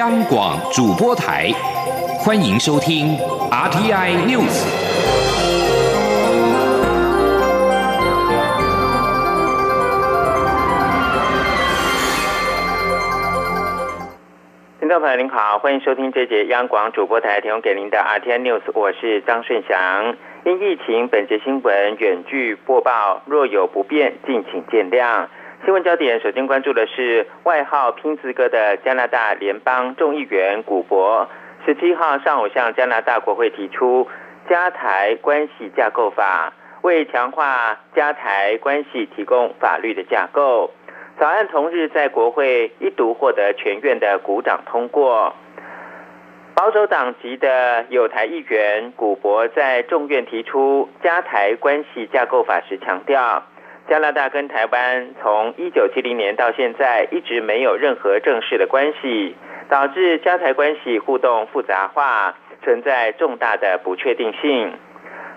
央广主播台，欢迎收听 RTI News。听众朋友您好，欢迎收听这节央广主播台提供给您的 RTI News，我是张顺祥。因疫情，本节新闻远距播报，若有不便，敬请见谅。新闻焦点首先关注的是外号“拼字哥”的加拿大联邦众议员古博，十七号上午向加拿大国会提出加台关系架构法，为强化加台关系提供法律的架构。草案同日在国会一读获得全院的鼓掌通过。保守党籍的有台议员古博在众院提出加台关系架构法时强调。加拿大跟台湾从一九七零年到现在一直没有任何正式的关系，导致加台关系互动复杂化，存在重大的不确定性。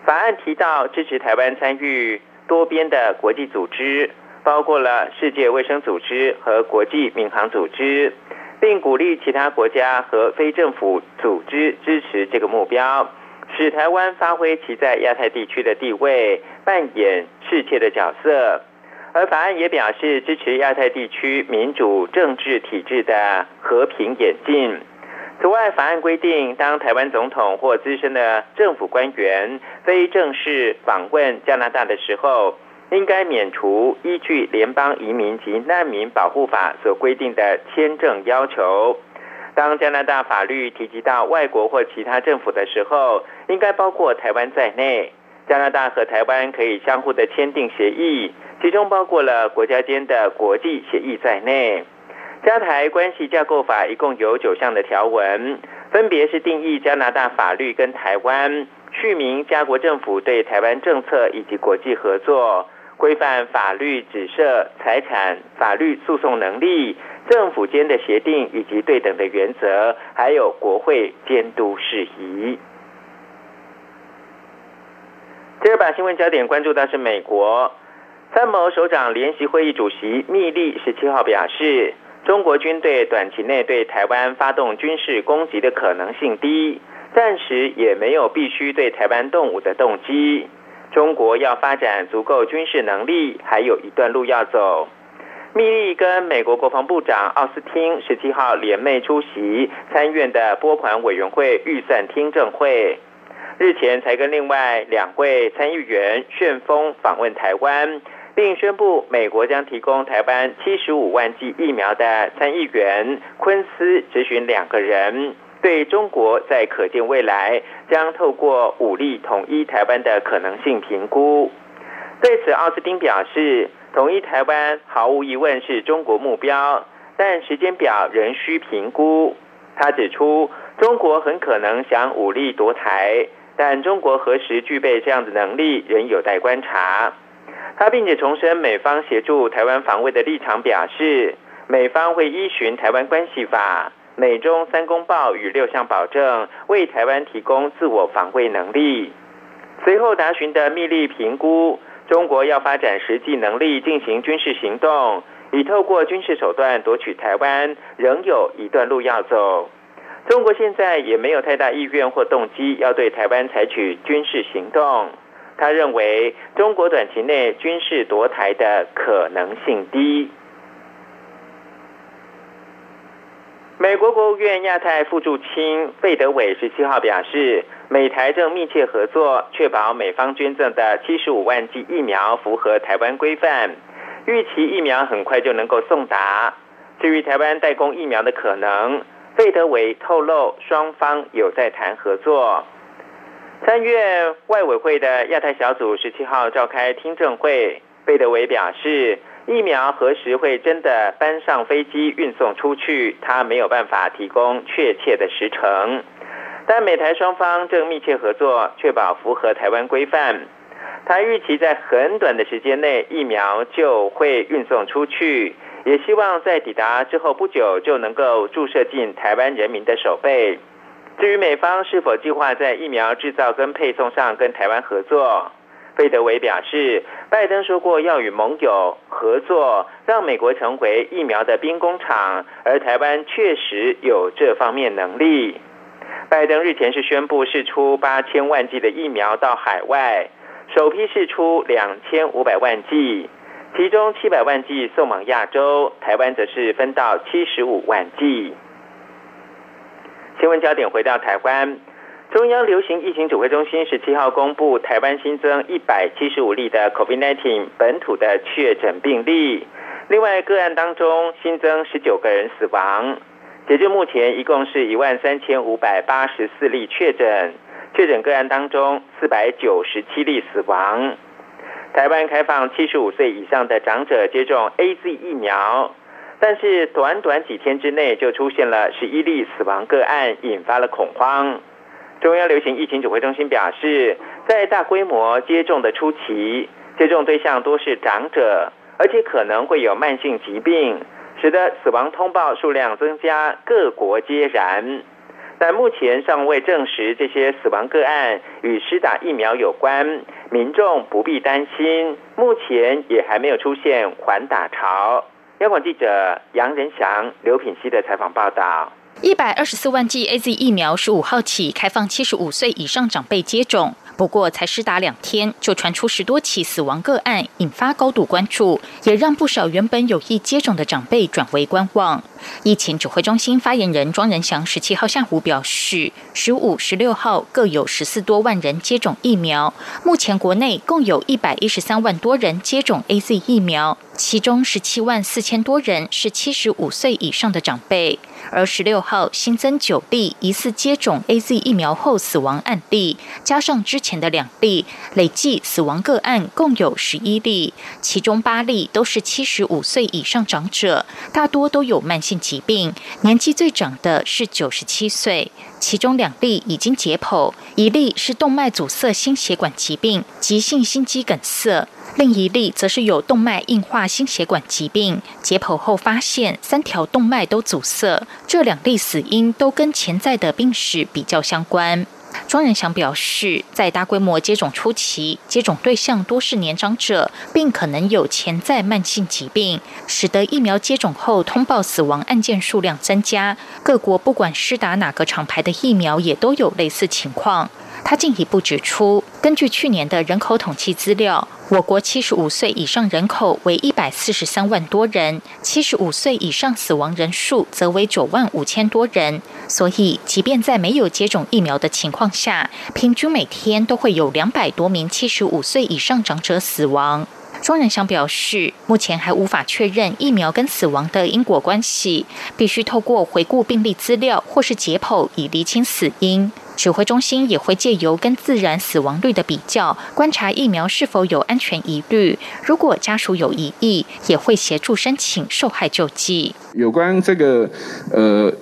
法案提到支持台湾参与多边的国际组织，包括了世界卫生组织和国际民航组织，并鼓励其他国家和非政府组织支持这个目标。使台湾发挥其在亚太地区的地位，扮演世界的角色。而法案也表示支持亚太地区民主政治体制的和平演进。此外，法案规定，当台湾总统或资深的政府官员非正式访问加拿大的时候，应该免除依据联邦移民及难民保护法所规定的签证要求。当加拿大法律提及到外国或其他政府的时候，应该包括台湾在内。加拿大和台湾可以相互的签订协议，其中包括了国家间的国际协议在内。加台关系架构法一共有九项的条文，分别是定义加拿大法律跟台湾，续明加国政府对台湾政策以及国际合作，规范法律指涉财产法律诉讼能力。政府间的协定以及对等的原则，还有国会监督事宜。第二把新闻焦点关注到是美国参谋首长联席会议主席密利十七号表示，中国军队短期内对台湾发动军事攻击的可能性低，暂时也没有必须对台湾动武的动机。中国要发展足够军事能力，还有一段路要走。密利跟美国国防部长奥斯汀十七号联袂出席参院的拨款委员会预算听证会，日前才跟另外两位参议员旋风访问台湾，并宣布美国将提供台湾七十五万剂疫苗的参议员昆斯执询两个人，对中国在可见未来将透过武力统一台湾的可能性评估。对此，奥斯汀表示。统一台湾毫无疑问是中国目标，但时间表仍需评估。他指出，中国很可能想武力夺台，但中国何时具备这样的能力仍有待观察。他并且重申美方协助台湾防卫的立场，表示美方会依循《台湾关系法》、美中三公报与六项保证，为台湾提供自我防卫能力。随后答询的密利评估。中国要发展实际能力进行军事行动，以透过军事手段夺取台湾，仍有一段路要走。中国现在也没有太大意愿或动机要对台湾采取军事行动。他认为，中国短期内军事夺台的可能性低。美国国务院亚太副助卿费德伟十七号表示。美台正密切合作，确保美方捐赠的七十五万剂疫苗符合台湾规范，预期疫苗很快就能够送达。至于台湾代工疫苗的可能，费德伟透露，双方有在谈合作。三月外委会的亚太小组十七号召开听证会，费德伟表示，疫苗何时会真的搬上飞机运送出去，他没有办法提供确切的时程。但美台双方正密切合作，确保符合台湾规范。他预期在很短的时间内，疫苗就会运送出去，也希望在抵达之后不久就能够注射进台湾人民的手背。至于美方是否计划在疫苗制造跟配送上跟台湾合作，费德维表示，拜登说过要与盟友合作，让美国成为疫苗的兵工厂，而台湾确实有这方面能力。拜登日前是宣布释出八千万剂的疫苗到海外，首批释出两千五百万剂，其中七百万剂送往亚洲，台湾则是分到七十五万剂。新闻焦点回到台湾。中央流行疫情指挥中心十七号公布，台湾新增一百七十五例的 COVID-19 本土的确诊病例，另外个案当中新增十九个人死亡。截至目前，一共是一万三千五百八十四例确诊，确诊个案当中四百九十七例死亡。台湾开放七十五岁以上的长者接种 A Z 疫苗，但是短短几天之内就出现了十一例死亡个案，引发了恐慌。中央流行疫情指挥中心表示，在大规模接种的初期，接种对象多是长者，而且可能会有慢性疾病，使得死亡通报数量增加，各国皆然。但目前尚未证实这些死亡个案与施打疫苗有关，民众不必担心。目前也还没有出现缓打潮。央广记者杨仁祥、刘品希的采访报道。一百二十四万剂 A Z 疫苗十五号起开放七十五岁以上长辈接种，不过才施打两天就传出十多起死亡个案，引发高度关注，也让不少原本有意接种的长辈转为观望。疫情指挥中心发言人庄仁祥十七号下午表示，十五、十六号各有十四多万人接种疫苗，目前国内共有一百一十三万多人接种 A Z 疫苗，其中十七万四千多人是七十五岁以上的长辈。而十六号新增九例疑似接种 A Z 疫苗后死亡案例，加上之前的两例，累计死亡个案共有十一例，其中八例都是七十五岁以上长者，大多都有慢性。疾病年纪最长的是九十七岁，其中两例已经解剖，一例是动脉阻塞心血管疾病急性心肌梗塞，另一例则是有动脉硬化心血管疾病，解剖后发现三条动脉都阻塞，这两例死因都跟潜在的病史比较相关。庄仁祥表示，在大规模接种初期，接种对象多是年长者，并可能有潜在慢性疾病，使得疫苗接种后通报死亡案件数量增加。各国不管施打哪个厂牌的疫苗，也都有类似情况。他进一步指出，根据去年的人口统计资料，我国七十五岁以上人口为一百四十三万多人，七十五岁以上死亡人数则为九万五千多人。所以，即便在没有接种疫苗的情况下，平均每天都会有两百多名七十五岁以上长者死亡。庄仁祥表示，目前还无法确认疫苗跟死亡的因果关系，必须透过回顾病例资料或是解剖以厘清死因。指挥中心也会借由跟自然死亡率的比较，观察疫苗是否有安全疑虑。如果家属有疑义，也会协助申请受害救济。有关这个，呃。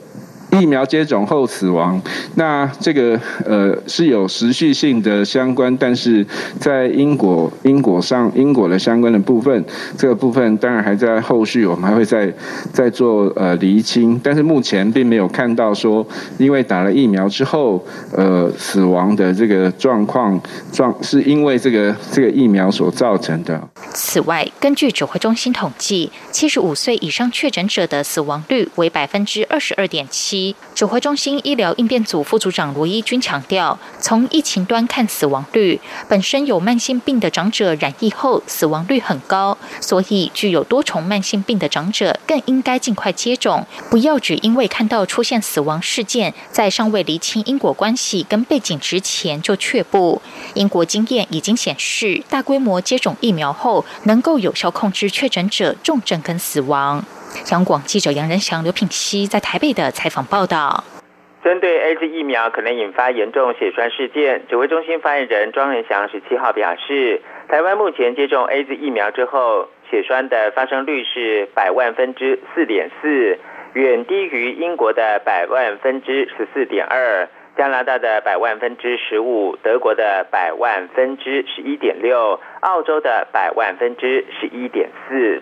疫苗接种后死亡，那这个呃是有持续性的相关，但是在因果因果上因果的相关的部分，这个部分当然还在后续，我们还会再再做呃厘清，但是目前并没有看到说因为打了疫苗之后呃死亡的这个状况状是因为这个这个疫苗所造成的。此外，根据指挥中心统计，七十五岁以上确诊者的死亡率为百分之二十二点七。指挥中心医疗应变组副组长罗一军强调，从疫情端看死亡率，本身有慢性病的长者染疫后死亡率很高，所以具有多重慢性病的长者更应该尽快接种，不要只因为看到出现死亡事件，在尚未厘清因果关系跟背景之前就却步。英国经验已经显示，大规模接种疫苗后，能够有效控制确诊者重症跟死亡。央广记者杨仁祥、刘品熙在台北的采访报道：针对 A Z 疫苗可能引发严重血栓事件，指挥中心发言人庄仁祥十七号表示，台湾目前接种 A Z 疫苗之后，血栓的发生率是百万分之四点四，远低于英国的百万分之十四点二、加拿大的百万分之十五、德国的百万分之十一点六、澳洲的百万分之十一点四。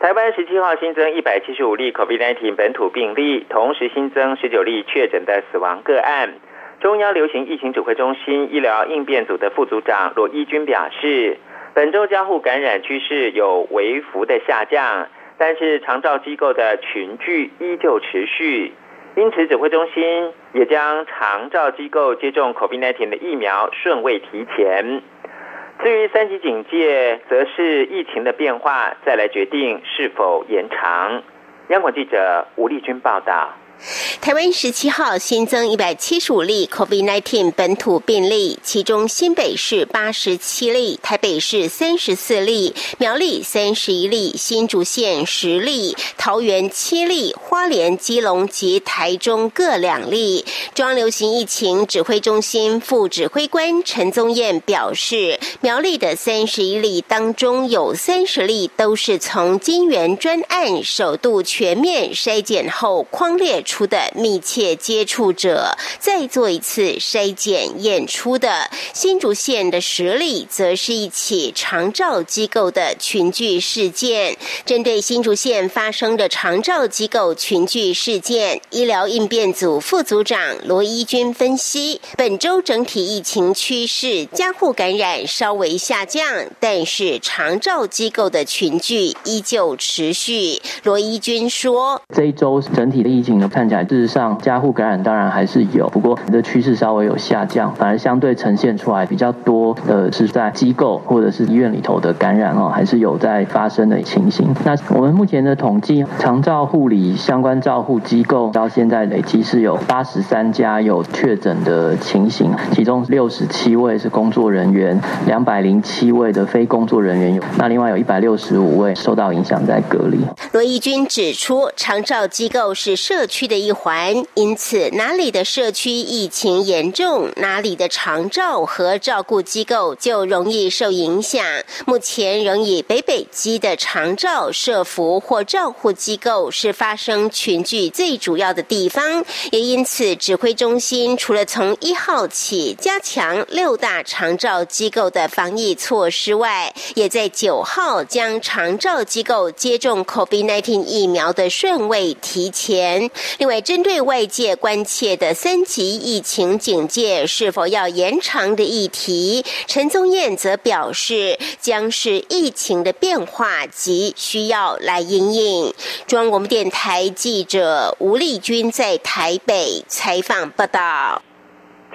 台湾十七号新增一百七十五例 COVID-19 本土病例，同时新增十九例确诊的死亡个案。中央流行疫情指挥中心医疗应变组的副组长罗一军表示，本周交互感染趋势有微幅的下降，但是长照机构的群聚依旧持续。因此，指挥中心也将长照机构接种 COVID-19 的疫苗顺位提前。至于三级警戒，则是疫情的变化，再来决定是否延长。央广记者吴丽君报道。台湾十七号新增一百七十五例 COVID-19 本土病例，其中新北市八十七例，台北市三十四例，苗栗三十一例，新竹县十例，桃园七例，花莲、基隆及台中各两例。中央流行疫情指挥中心副指挥官陈宗彦表示，苗栗的三十一例当中有三十例都是从金源专案首度全面筛检后框列。出的密切接触者，再做一次筛检验出的新竹县的实例，则是一起长照机构的群聚事件。针对新竹县发生的长照机构群聚事件，医疗应变组副组长罗一军分析，本周整体疫情趋势，加护感染稍微下降，但是长照机构的群聚依旧持续。罗一军说：“这一周整体的疫情呢？”看起来，事实上，加护感染当然还是有，不过的趋势稍微有下降，反而相对呈现出来比较多的是在机构或者是医院里头的感染哦，还是有在发生的情形。那我们目前的统计，长照护理相关照护机构到现在累计是有八十三家有确诊的情形，其中六十七位是工作人员，两百零七位的非工作人员有，那另外有一百六十五位受到影响在隔离。罗义军指出，长照机构是社区。的一环，因此哪里的社区疫情严重，哪里的长照和照顾机构就容易受影响。目前仍以北北基的长照、社服或照护机构是发生群聚最主要的地方，也因此指挥中心除了从一号起加强六大长照机构的防疫措施外，也在九号将长照机构接种 COVID-19 疫苗的顺位提前。另外，针对外界关切的三级疫情警戒是否要延长的议题，陈宗彦则表示，将是疫情的变化及需要来应应。中央广播电台记者吴丽君在台北采访报道。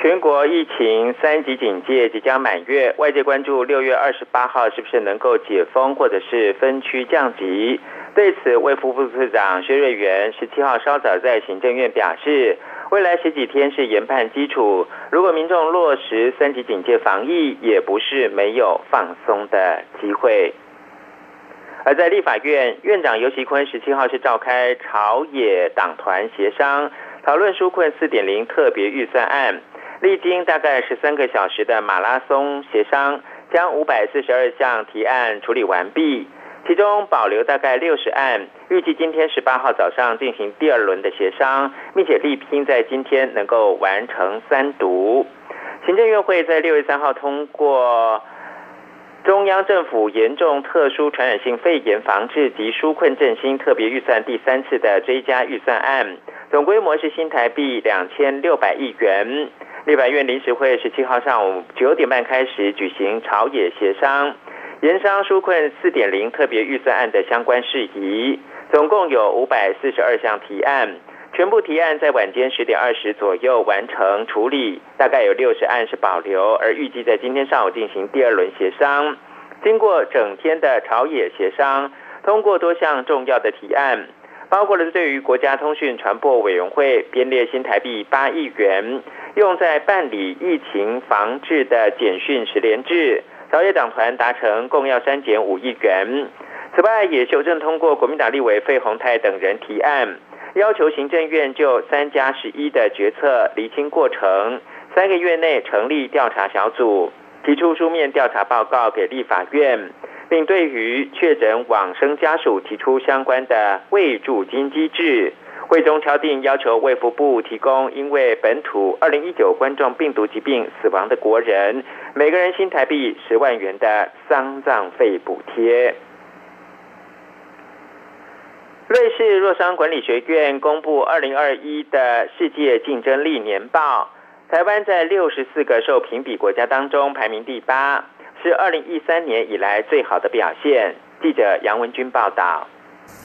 全国疫情三级警戒即将满月，外界关注六月二十八号是不是能够解封，或者是分区降级。对此，卫福部次长薛瑞元十七号稍早在行政院表示，未来十几天是研判基础，如果民众落实三级警戒防疫，也不是没有放松的机会。而在立法院，院长尤其坤十七号是召开朝野党团协商，讨论纾困四点零特别预算案，历经大概十三个小时的马拉松协商，将五百四十二项提案处理完毕。其中保留大概六十案，预计今天十八号早上进行第二轮的协商，并且力拼在今天能够完成三读。行政院会在六月三号通过中央政府严重特殊传染性肺炎防治及纾困振兴特别预算第三次的追加预算案，总规模是新台币两千六百亿元。立法院临时会十七号上午九点半开始举行朝野协商。盐商纾困四点零特别预算案的相关事宜，总共有五百四十二项提案，全部提案在晚间十点二十左右完成处理，大概有六十案是保留，而预计在今天上午进行第二轮协商。经过整天的朝野协商，通过多项重要的提案，包括了对于国家通讯传播委员会编列新台币八亿元，用在办理疫情防治的简讯十连制。朝野党团达成共要删减五亿元。此外，也修正通过国民党立委费鸿泰等人提案，要求行政院就三加十一的决策厘清过程，三个月内成立调查小组，提出书面调查报告给立法院，并对于确诊往生家属提出相关的慰助金机制。会中敲定要求卫福部提供因为本土二零一九冠状病毒疾病死亡的国人，每个人新台币十万元的丧葬费补贴。瑞士洛桑管理学院公布二零二一的世界竞争力年报，台湾在六十四个受评比国家当中排名第八，是二零一三年以来最好的表现。记者杨文军报道。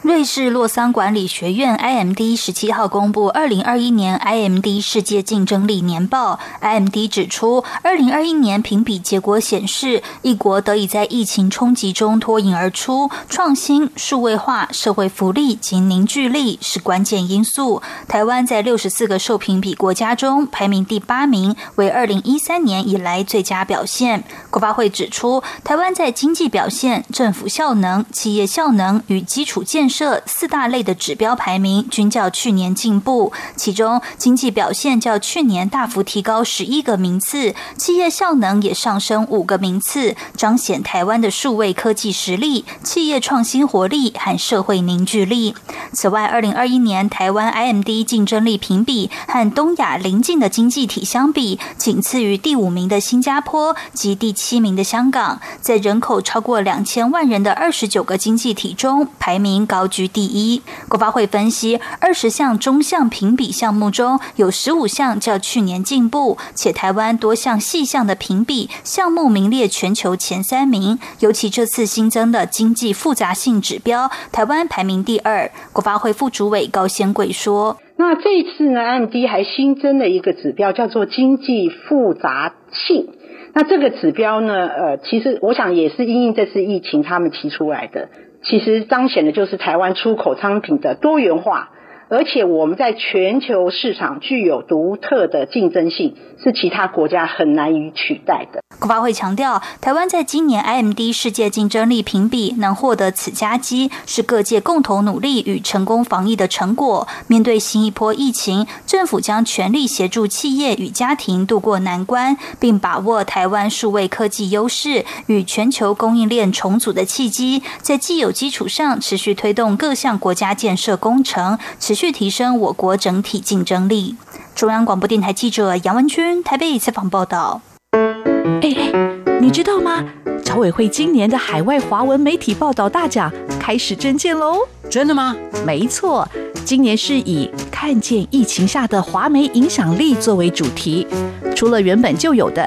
瑞士洛桑管理学院 IMD 十七号公布二零二一年 IMD 世界竞争力年报。IMD 指出，二零二一年评比结果显示，一国得以在疫情冲击中脱颖而出，创新、数位化、社会福利及凝聚力是关键因素。台湾在六十四个受评比国家中排名第八名，为二零一三年以来最佳表现。国发会指出，台湾在经济表现、政府效能、企业效能与基础建设四大类的指标排名均较去年进步，其中经济表现较去年大幅提高十一个名次，企业效能也上升五个名次，彰显台湾的数位科技实力、企业创新活力和社会凝聚力。此外，二零二一年台湾 IMD 竞争力评比和东亚邻近的经济体相比，仅次于第五名的新加坡及第七名的香港，在人口超过两千万人的二十九个经济体中排名高。居第一。国发会分析，二十项中项评比项目中有十五项较去年进步，且台湾多项细项的评比项目名列全球前三名。尤其这次新增的经济复杂性指标，台湾排名第二。国发会副主委高先贵说：“那这一次呢，MD 还新增了一个指标，叫做经济复杂性。那这个指标呢，呃，其实我想也是因应这次疫情他们提出来的。”其实彰显的就是台湾出口商品的多元化。而且我们在全球市场具有独特的竞争性，是其他国家很难以取代的。国发会强调，台湾在今年 IMD 世界竞争力评比能获得此佳绩，是各界共同努力与成功防疫的成果。面对新一波疫情，政府将全力协助企业与家庭渡过难关，并把握台湾数位科技优势与全球供应链重组的契机，在既有基础上持续推动各项国家建设工程，持。去提升我国整体竞争力。中央广播电台记者杨文君台北采访报道。哎哎，你知道吗？侨委会今年的海外华文媒体报道大奖开始征件喽！真的吗？没错，今年是以看见疫情下的华媒影响力作为主题。除了原本就有的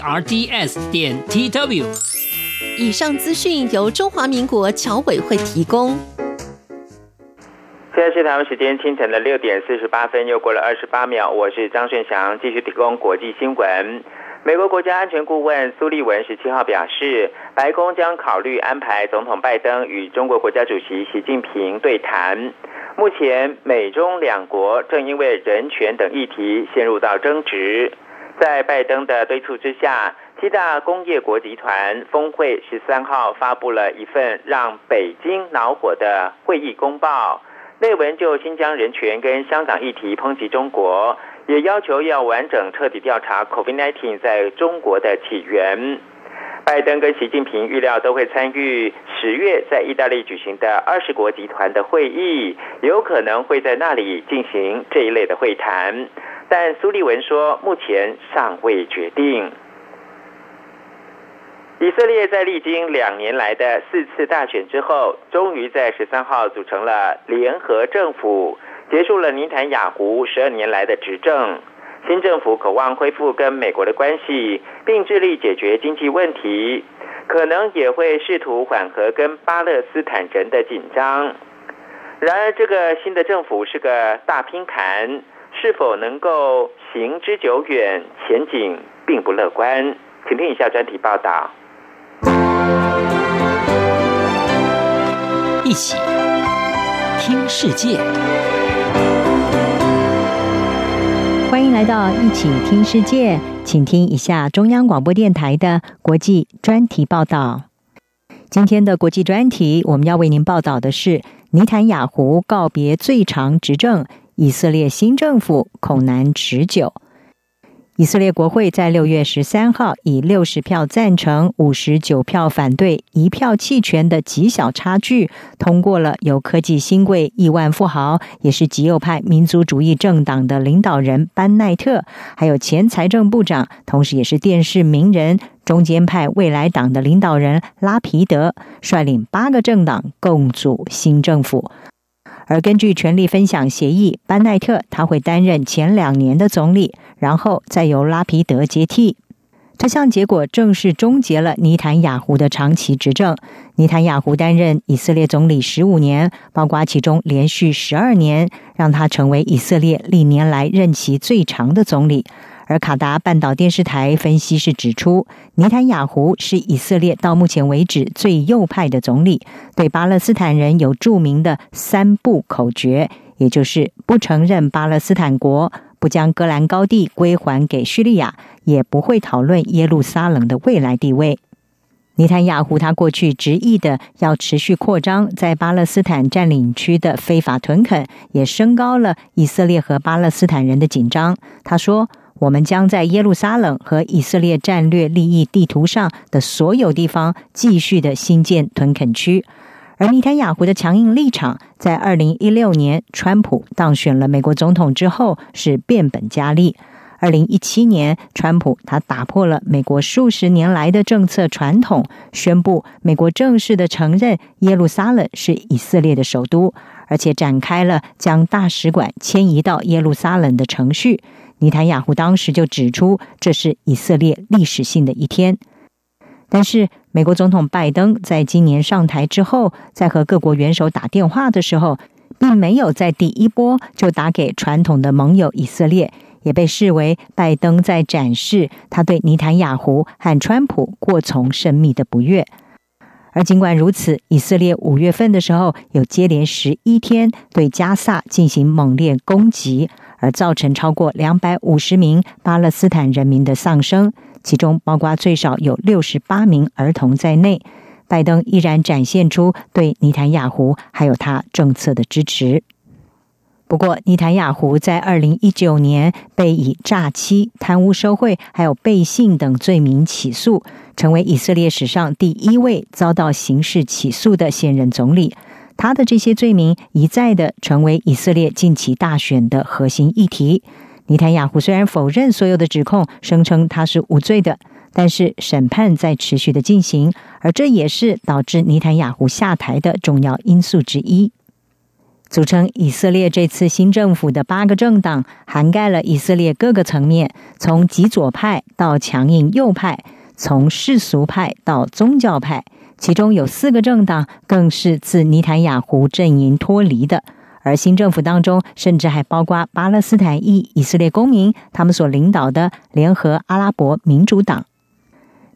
r d s 点 t w。以上资讯由中华民国侨委会提供。现在是台湾时间清晨的六点四十八分，又过了二十八秒。我是张顺祥，继续提供国际新闻。美国国家安全顾问苏利文十七号表示，白宫将考虑安排总统拜登与中国国家主席习近平对谈。目前，美中两国正因为人权等议题陷入到争执。在拜登的敦促之下，七大工业国集团峰会十三号发布了一份让北京恼火的会议公报。内文就新疆人权跟香港议题抨击中国，也要求要完整彻底调查 COVID-19 在中国的起源。拜登跟习近平预料都会参与十月在意大利举行的二十国集团的会议，有可能会在那里进行这一类的会谈。但苏利文说，目前尚未决定。以色列在历经两年来的四次大选之后，终于在十三号组成了联合政府，结束了尼坦雅胡十二年来的执政。新政府渴望恢复跟美国的关系，并致力解决经济问题，可能也会试图缓和跟巴勒斯坦人的紧张。然而，这个新的政府是个大拼盘，是否能够行之久远，前景并不乐观。请听以下专题报道。一起听世界，欢迎来到一起听世界，请听一下中央广播电台的国际专题报道。今天的国际专题，我们要为您报道的是：尼坦雅胡告别最长执政，以色列新政府恐难持久。以色列国会在六月十三号以六十票赞成、五十九票反对、一票弃权的极小差距，通过了由科技新贵、亿万富豪，也是极右派民族主义政党的领导人班奈特，还有前财政部长，同时也是电视名人、中间派未来党的领导人拉皮德，率领八个政党共组新政府。而根据权力分享协议，班奈特他会担任前两年的总理，然后再由拉皮德接替。这项结果正式终结了尼坦雅胡的长期执政。尼坦雅胡担任以色列总理十五年，包括其中连续十二年，让他成为以色列历年来任期最长的总理。而卡达半岛电视台分析是指出，尼坦雅胡是以色列到目前为止最右派的总理，对巴勒斯坦人有著名的三不口诀，也就是不承认巴勒斯坦国，不将戈兰高地归还给叙利亚，也不会讨论耶路撒冷的未来地位。尼坦雅胡他过去执意的要持续扩张在巴勒斯坦占领区的非法屯垦，也升高了以色列和巴勒斯坦人的紧张。他说。我们将在耶路撒冷和以色列战略利益地图上的所有地方继续的新建屯垦区，而尼坦雅胡的强硬立场，在二零一六年川普当选了美国总统之后是变本加厉。二零一七年，川普他打破了美国数十年来的政策传统，宣布美国正式的承认耶路撒冷是以色列的首都，而且展开了将大使馆迁移到耶路撒冷的程序。尼坦雅胡当时就指出，这是以色列历史性的一天。但是，美国总统拜登在今年上台之后，在和各国元首打电话的时候，并没有在第一波就打给传统的盟友以色列，也被视为拜登在展示他对尼坦雅胡和川普过从甚密的不悦。而尽管如此，以色列五月份的时候有接连十一天对加萨进行猛烈攻击。而造成超过两百五十名巴勒斯坦人民的丧生，其中包括最少有六十八名儿童在内。拜登依然展现出对尼坦雅胡还有他政策的支持。不过，尼坦雅胡在二零一九年被以诈欺、贪污受贿还有背信等罪名起诉，成为以色列史上第一位遭到刑事起诉的现任总理。他的这些罪名一再的成为以色列近期大选的核心议题。尼坦雅胡虽然否认所有的指控，声称他是无罪的，但是审判在持续的进行，而这也是导致尼坦雅胡下台的重要因素之一。组成以色列这次新政府的八个政党，涵盖了以色列各个层面，从极左派到强硬右派，从世俗派到宗教派。其中有四个政党更是自尼坦雅胡阵营脱离的，而新政府当中甚至还包括巴勒斯坦裔以色列公民，他们所领导的联合阿拉伯民主党。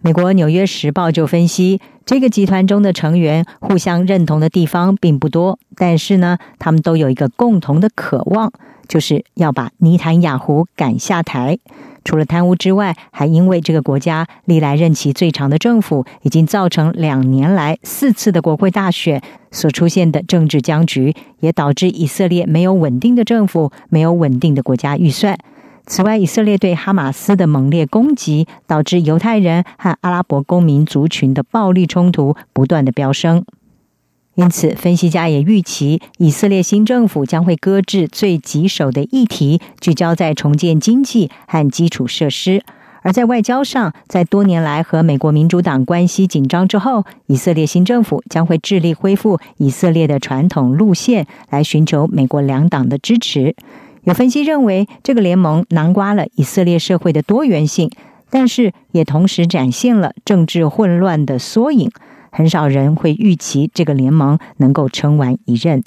美国《纽约时报》就分析，这个集团中的成员互相认同的地方并不多，但是呢，他们都有一个共同的渴望，就是要把尼坦雅胡赶下台。除了贪污之外，还因为这个国家历来任期最长的政府，已经造成两年来四次的国会大选所出现的政治僵局，也导致以色列没有稳定的政府，没有稳定的国家预算。此外，以色列对哈马斯的猛烈攻击，导致犹太人和阿拉伯公民族群的暴力冲突不断的飙升。因此，分析家也预期，以色列新政府将会搁置最棘手的议题，聚焦在重建经济和基础设施；而在外交上，在多年来和美国民主党关系紧张之后，以色列新政府将会致力恢复以色列的传统路线，来寻求美国两党的支持。有分析认为，这个联盟囊括了以色列社会的多元性，但是也同时展现了政治混乱的缩影。很少人会预期这个联盟能够撑完一任。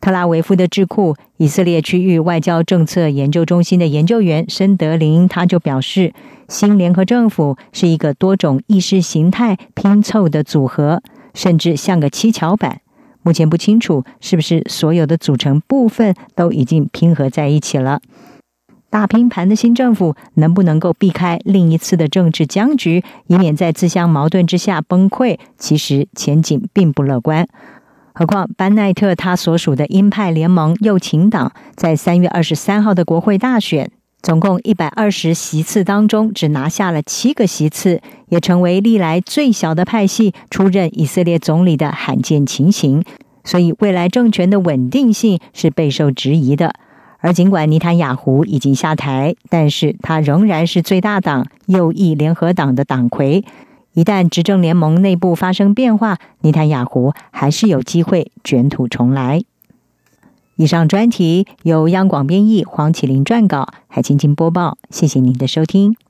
特拉维夫的智库以色列区域外交政策研究中心的研究员申德林他就表示，新联合政府是一个多种意识形态拼凑的组合，甚至像个七巧板。目前不清楚是不是所有的组成部分都已经拼合在一起了。大拼盘的新政府能不能够避开另一次的政治僵局，以免在自相矛盾之下崩溃？其实前景并不乐观。何况班奈特他所属的鹰派联盟右倾党在三月二十三号的国会大选，总共一百二十席次当中只拿下了七个席次，也成为历来最小的派系出任以色列总理的罕见情形。所以未来政权的稳定性是备受质疑的。而尽管尼坦雅胡已经下台，但是他仍然是最大党右翼联合党的党魁。一旦执政联盟内部发生变化，尼坦雅胡还是有机会卷土重来。以上专题由央广编译，黄启林撰稿，海青青播报。谢谢您的收听。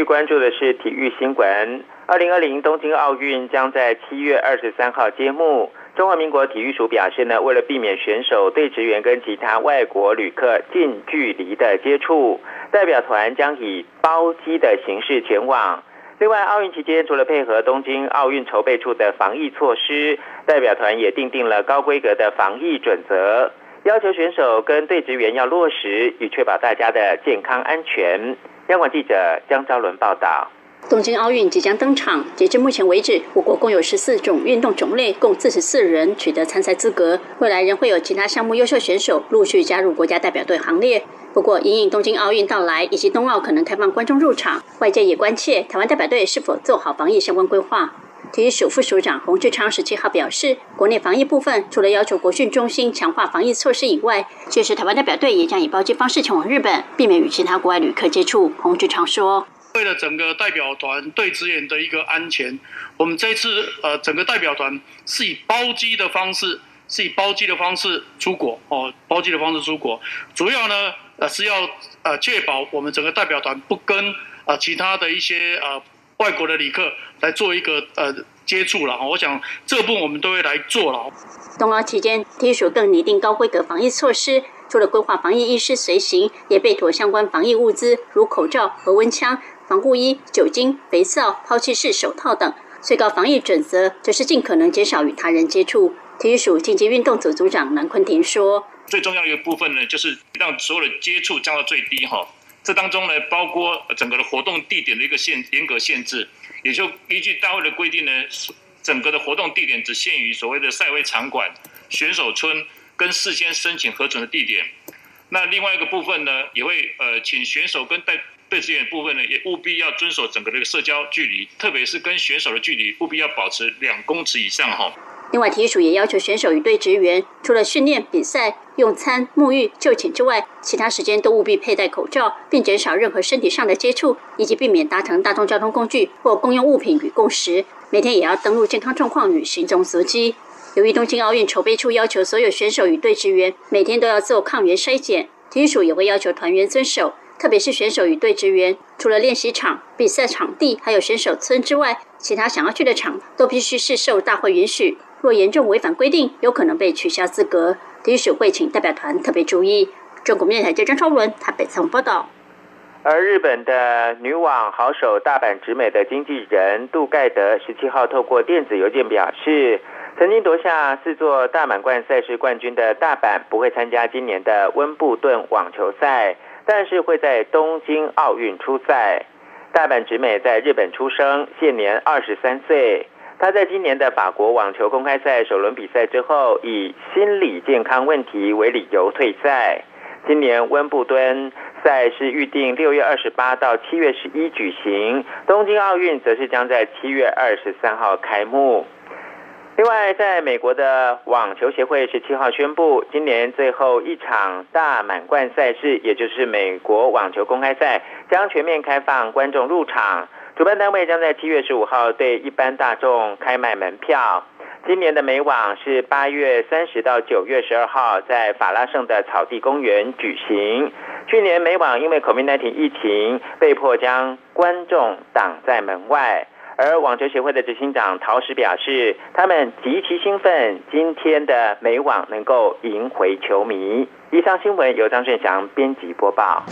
最关注的是体育新闻。二零二零东京奥运将在七月二十三号揭幕。中华民国体育署表示呢，为了避免选手对职员跟其他外国旅客近距离的接触，代表团将以包机的形式前往。另外，奥运期间除了配合东京奥运筹备处的防疫措施，代表团也订定了高规格的防疫准则，要求选手跟对职员要落实，以确保大家的健康安全。央广记者江昭伦报道。东京奥运即将登场，截至目前为止，我国共有十四种运动种类，共四十四人取得参赛资格。未来仍会有其他项目优秀选手陆续加入国家代表队行列。不过，因应东京奥运到来以及冬奥可能开放观众入场，外界也关切台湾代表队是否做好防疫相关规划。体育署副署长洪志昌十七号表示，国内防疫部分除了要求国训中心强化防疫措施以外，届时台湾代表队也将以包机方式前往日本，避免与其他国外旅客接触。洪志昌说。为了整个代表团对职员的一个安全，我们这次呃整个代表团是以包机的方式，是以包机的方式出国哦，包机的方式出国，主要呢呃是要呃确保我们整个代表团不跟呃其他的一些呃外国的旅客来做一个呃接触了。我想这部分我们都会来做了。冬奥期间，体署更拟定高规格防疫措施，除了规划防疫医师随行，也备妥相关防疫物资，如口罩和温枪。防护衣、酒精、肥皂、抛弃式手套等。最高防疫准则就是尽可能减少与他人接触。体育署竞技运动组组长南坤庭说：“最重要一个部分呢，就是让所有的接触降到最低哈。这当中呢，包括整个的活动地点的一个限严格限制，也就依据大会的规定呢，整个的活动地点只限于所谓的赛会场馆、选手村跟事先申请核准的地点。那另外一个部分呢，也会呃请选手跟代。”对职员部分呢，也务必要遵守整个这个社交距离，特别是跟选手的距离，务必要保持两公尺以上哈。另外，体育署也要求选手与队职员，除了训练、比赛、用餐、沐浴、就寝之外，其他时间都务必佩戴口罩，并减少任何身体上的接触，以及避免搭乘大众交通工具或公用物品与共识。每天也要登录健康状况与行踪足迹。由于东京奥运筹备处要求所有选手与队职员每天都要做抗原筛检，体育署也会要求团员遵守。特别是选手与队职员，除了练习场、比赛场地，还有选手村之外，其他想要去的场都必须是受大会允许。若严重违反规定，有可能被取消资格。体育会请代表团特别注意。中国面台记者张超伦台北曾报道。而日本的女网好手大阪直美的经纪人杜盖德十七号透过电子邮件表示，曾经夺下四座大满贯赛事冠军的大阪不会参加今年的温布顿网球赛。但是会在东京奥运出赛。大阪直美在日本出生，现年二十三岁。他在今年的法国网球公开赛首轮比赛之后，以心理健康问题为理由退赛。今年温布敦赛是预定六月二十八到七月十一举行，东京奥运则是将在七月二十三号开幕。另外，在美国的网球协会十七号宣布，今年最后一场大满贯赛事，也就是美国网球公开赛，将全面开放观众入场。主办单位将在七月十五号对一般大众开卖门票。今年的美网是八月三十到九月十二号在法拉盛的草地公园举行。去年美网因为 COVID-19 疫情，被迫将观众挡在门外。而网球协会的执行长陶石表示，他们极其兴奋，今天的美网能够赢回球迷。以上新闻由张顺祥编辑播报。